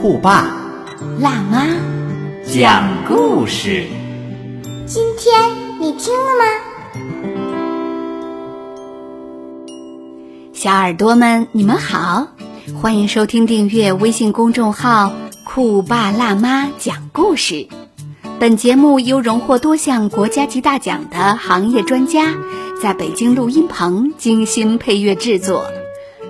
酷爸辣妈，讲故事。今天你听了吗？小耳朵们，你们好，欢迎收听订阅微信公众号“酷爸辣妈讲故事”。本节目由荣获多项国家级大奖的行业专家在北京录音棚精心配乐制作，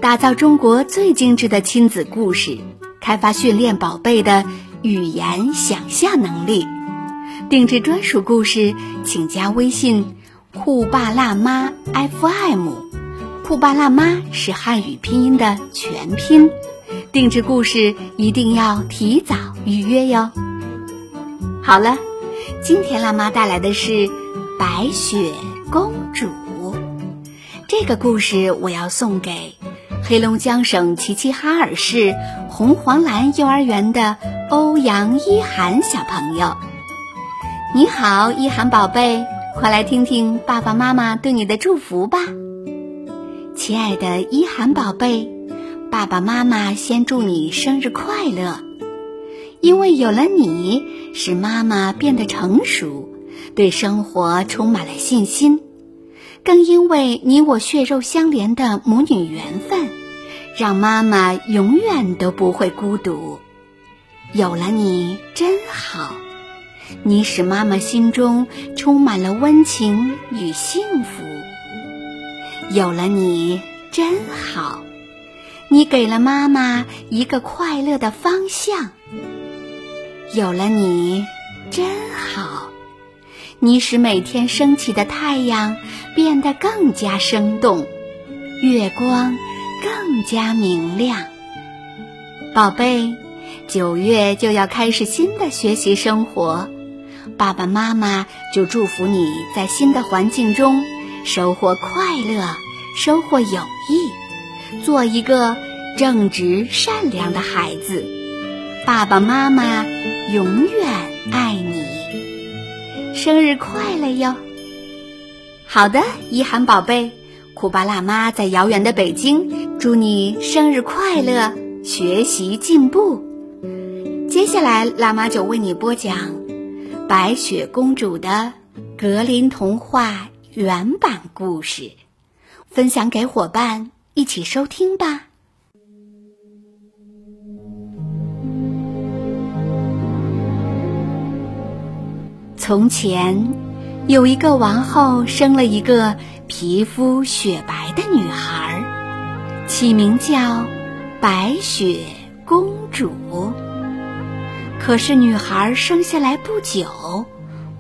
打造中国最精致的亲子故事，开发训练宝贝的语言想象能力。定制专属故事，请加微信“酷爸辣妈 FM”。酷爸辣妈是汉语拼音的全拼，定制故事一定要提早预约哟。好了，今天辣妈带来的是《白雪公主》这个故事，我要送给黑龙江省齐齐哈尔市红黄蓝幼儿园的欧阳一涵小朋友。你好，一涵宝贝，快来听听爸爸妈妈对你的祝福吧。亲爱的一涵宝贝，爸爸妈妈先祝你生日快乐！因为有了你，使妈妈变得成熟，对生活充满了信心；更因为你我血肉相连的母女缘分，让妈妈永远都不会孤独。有了你真好，你使妈妈心中充满了温情与幸福。有了你真好，你给了妈妈一个快乐的方向。有了你真好，你使每天升起的太阳变得更加生动，月光更加明亮。宝贝，九月就要开始新的学习生活，爸爸妈妈就祝福你在新的环境中。收获快乐，收获友谊，做一个正直善良的孩子。爸爸妈妈永远爱你，生日快乐哟！好的，一涵宝贝，酷爸辣妈在遥远的北京，祝你生日快乐，学习进步。接下来，辣妈就为你播讲《白雪公主》的格林童话。原版故事，分享给伙伴一起收听吧。从前，有一个王后生了一个皮肤雪白的女孩，起名叫白雪公主。可是，女孩生下来不久，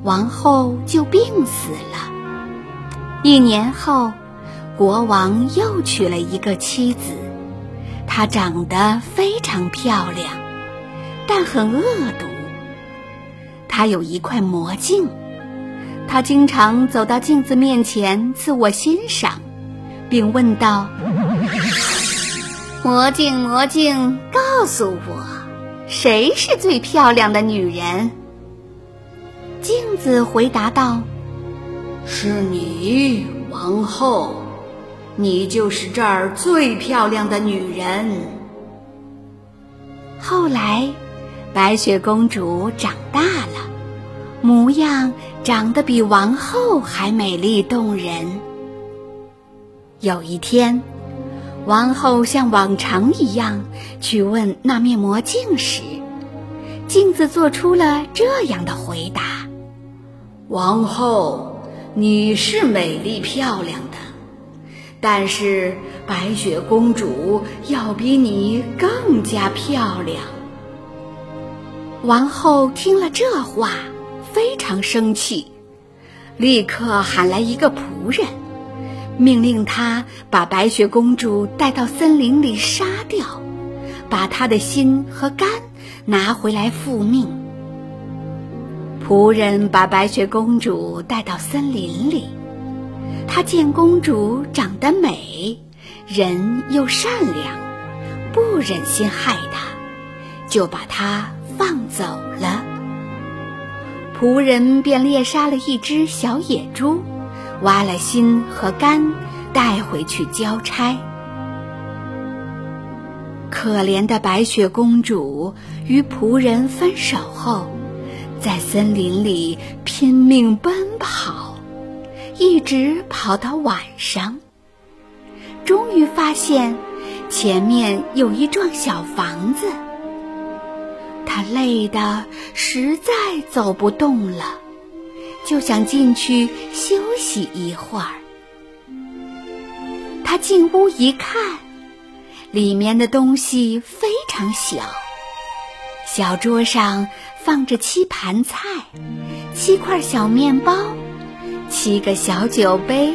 王后就病死了。一年后，国王又娶了一个妻子，她长得非常漂亮，但很恶毒。她有一块魔镜，她经常走到镜子面前自我欣赏，并问道：“魔镜，魔镜，告诉我，谁是最漂亮的女人？”镜子回答道。是你，王后，你就是这儿最漂亮的女人。后来，白雪公主长大了，模样长得比王后还美丽动人。有一天，王后像往常一样去问那面魔镜时，镜子做出了这样的回答：“王后。”你是美丽漂亮的，但是白雪公主要比你更加漂亮。王后听了这话，非常生气，立刻喊来一个仆人，命令他把白雪公主带到森林里杀掉，把他的心和肝拿回来复命。仆人把白雪公主带到森林里，他见公主长得美，人又善良，不忍心害她，就把她放走了。仆人便猎杀了一只小野猪，挖了心和肝，带回去交差。可怜的白雪公主与仆人分手后，在森林里拼命奔跑，一直跑到晚上，终于发现前面有一幢小房子。他累得实在走不动了，就想进去休息一会儿。他进屋一看，里面的东西非常小，小桌上放着七盘菜、七块小面包、七个小酒杯，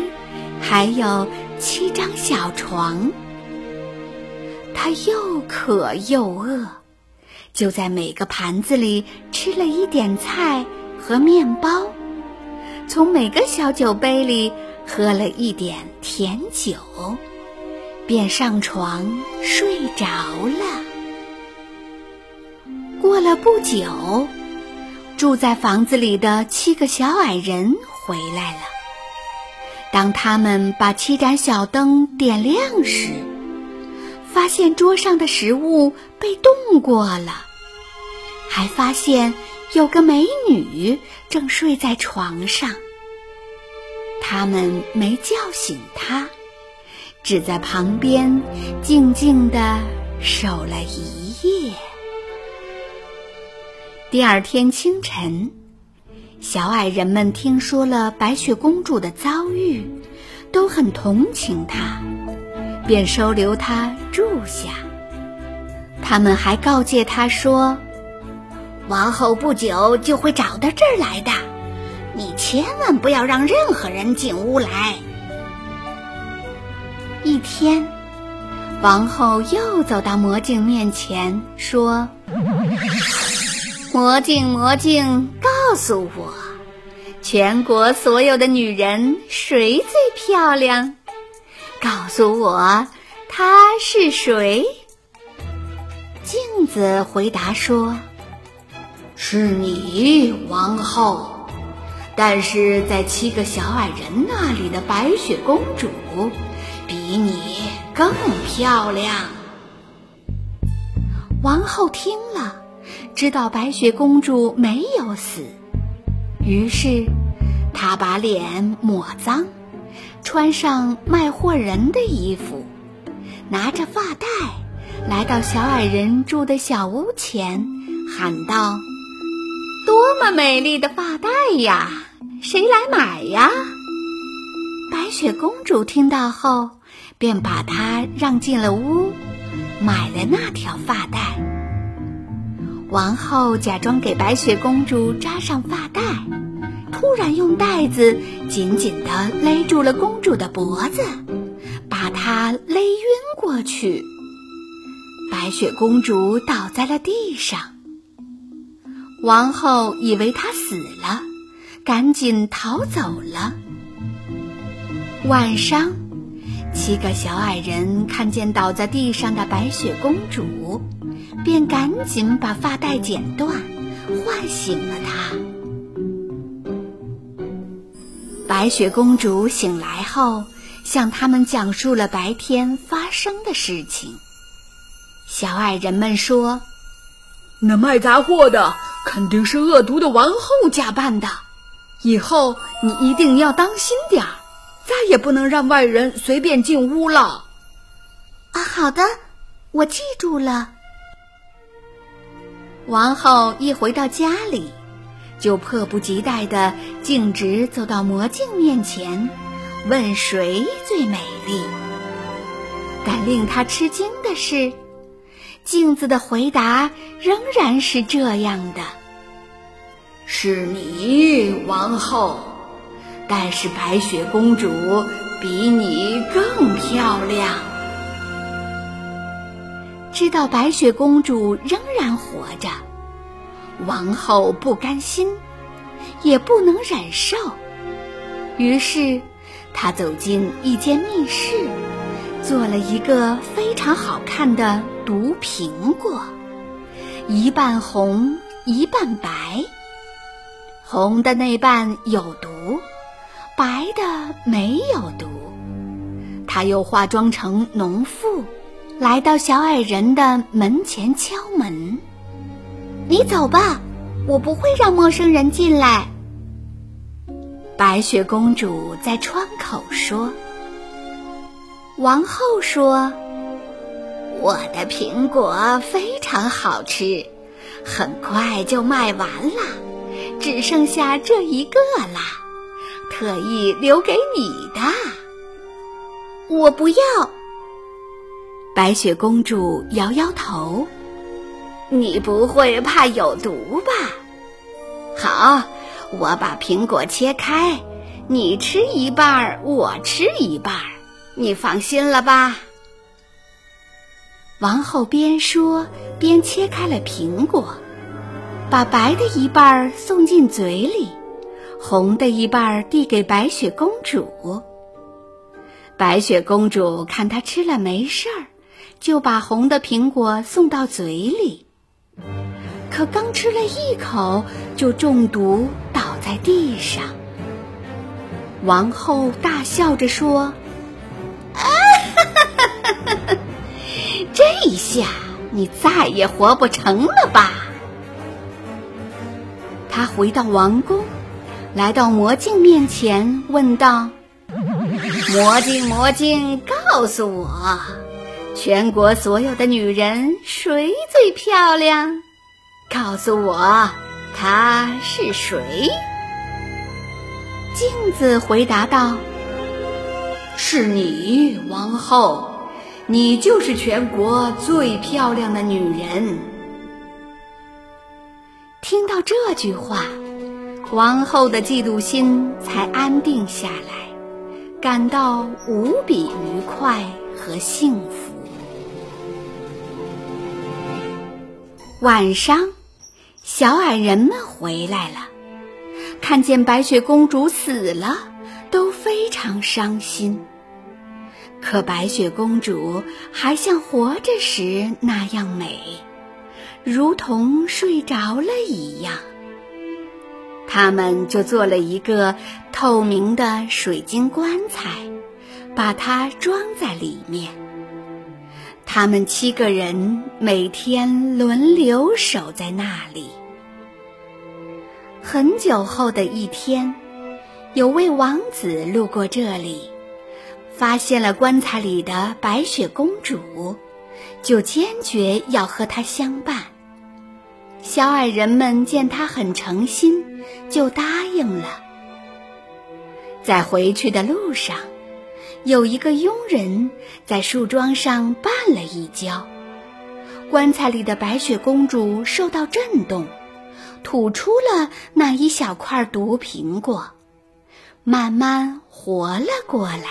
还有七张小床。他又渴又饿。就在每个盘子里吃了一点菜和面包，从每个小酒杯里喝了一点甜酒，便上床睡着了。过了不久，住在房子里的七个小矮人回来了。当他们把七盏小灯点亮时，发现桌上的食物被冻过了。还发现有个美女正睡在床上。他们没叫醒她，只在旁边静静地守了一夜。第二天清晨，小矮人们听说了白雪公主的遭遇，都很同情她，便收留她住下。他们还告诫她说。王后不久就会找到这儿来的，你千万不要让任何人进屋来。一天，王后又走到魔镜面前，说：“魔镜，魔镜，告诉我，全国所有的女人谁最漂亮？告诉我，她是谁？”镜子回答说。是你，王后，但是在七个小矮人那里的白雪公主比你更漂亮。王后听了，知道白雪公主没有死，于是她把脸抹脏，穿上卖货人的衣服，拿着发带，来到小矮人住的小屋前，喊道。多么美丽的发带呀！谁来买呀？白雪公主听到后，便把它让进了屋，买了那条发带。王后假装给白雪公主扎上发带，突然用带子紧紧地勒住了公主的脖子，把她勒晕过去。白雪公主倒在了地上。王后以为他死了，赶紧逃走了。晚上，七个小矮人看见倒在地上的白雪公主，便赶紧把发带剪断，唤醒了她。白雪公主醒来后，向他们讲述了白天发生的事情。小矮人们说：“那卖杂货的。”肯定是恶毒的王后假扮的，以后你一定要当心点儿，再也不能让外人随便进屋了。啊，好的，我记住了。王后一回到家里，就迫不及待的径直走到魔镜面前，问谁最美丽。但令她吃惊的是。镜子的回答仍然是这样的：“是你，王后，但是白雪公主比你更漂亮。”知道白雪公主仍然活着，王后不甘心，也不能忍受，于是她走进一间密室，做了一个非常好看的毒苹果，一半红，一半白。红的那半有毒，白的没有毒。他又化妆成农妇，来到小矮人的门前敲门。你走吧，我不会让陌生人进来。白雪公主在窗口说。王后说：“我的苹果非常好吃，很快就卖完了。”只剩下这一个啦，特意留给你的。我不要。白雪公主摇摇头。你不会怕有毒吧？好，我把苹果切开，你吃一半，我吃一半，你放心了吧？王后边说边切开了苹果。把白的一半送进嘴里，红的一半递给白雪公主。白雪公主看她吃了没事儿，就把红的苹果送到嘴里。可刚吃了一口，就中毒倒在地上。王后大笑着说：“啊哈哈哈哈哈！这一下你再也活不成了吧？”他回到王宫，来到魔镜面前，问道：“魔镜，魔镜，告诉我，全国所有的女人谁最漂亮？告诉我，她是谁？”镜子回答道：“是你，王后，你就是全国最漂亮的女人。”听到这句话，王后的嫉妒心才安定下来，感到无比愉快和幸福。晚上，小矮人们回来了，看见白雪公主死了，都非常伤心。可白雪公主还像活着时那样美。如同睡着了一样，他们就做了一个透明的水晶棺材，把它装在里面。他们七个人每天轮流守在那里。很久后的一天，有位王子路过这里，发现了棺材里的白雪公主，就坚决要和她相伴。小矮人们见他很诚心，就答应了。在回去的路上，有一个佣人在树桩上绊了一跤，棺材里的白雪公主受到震动，吐出了那一小块毒苹果，慢慢活了过来。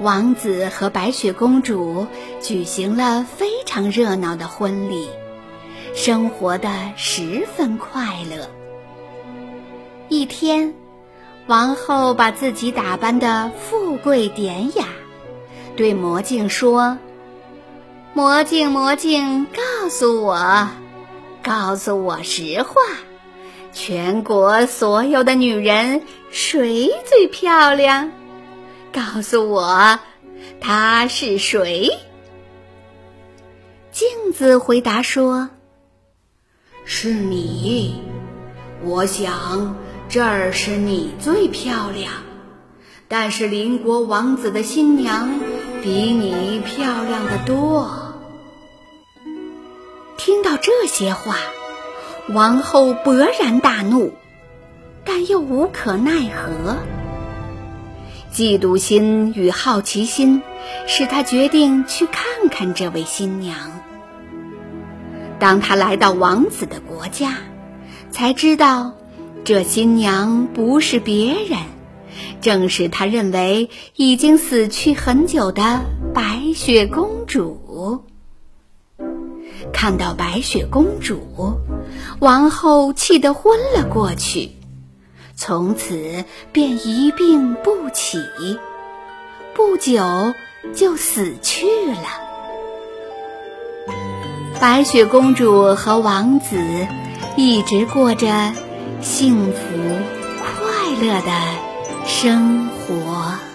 王子和白雪公主举行了非常热闹的婚礼。生活的十分快乐。一天，王后把自己打扮的富贵典雅，对魔镜说：“魔镜，魔镜，告诉我，告诉我实话，全国所有的女人谁最漂亮？告诉我，她是谁？”镜子回答说。是你，我想这儿是你最漂亮，但是邻国王子的新娘比你漂亮的多。听到这些话，王后勃然大怒，但又无可奈何。嫉妒心与好奇心使她决定去看看这位新娘。当他来到王子的国家，才知道，这新娘不是别人，正是他认为已经死去很久的白雪公主。看到白雪公主，王后气得昏了过去，从此便一病不起，不久就死去了。白雪公主和王子一直过着幸福快乐的生活。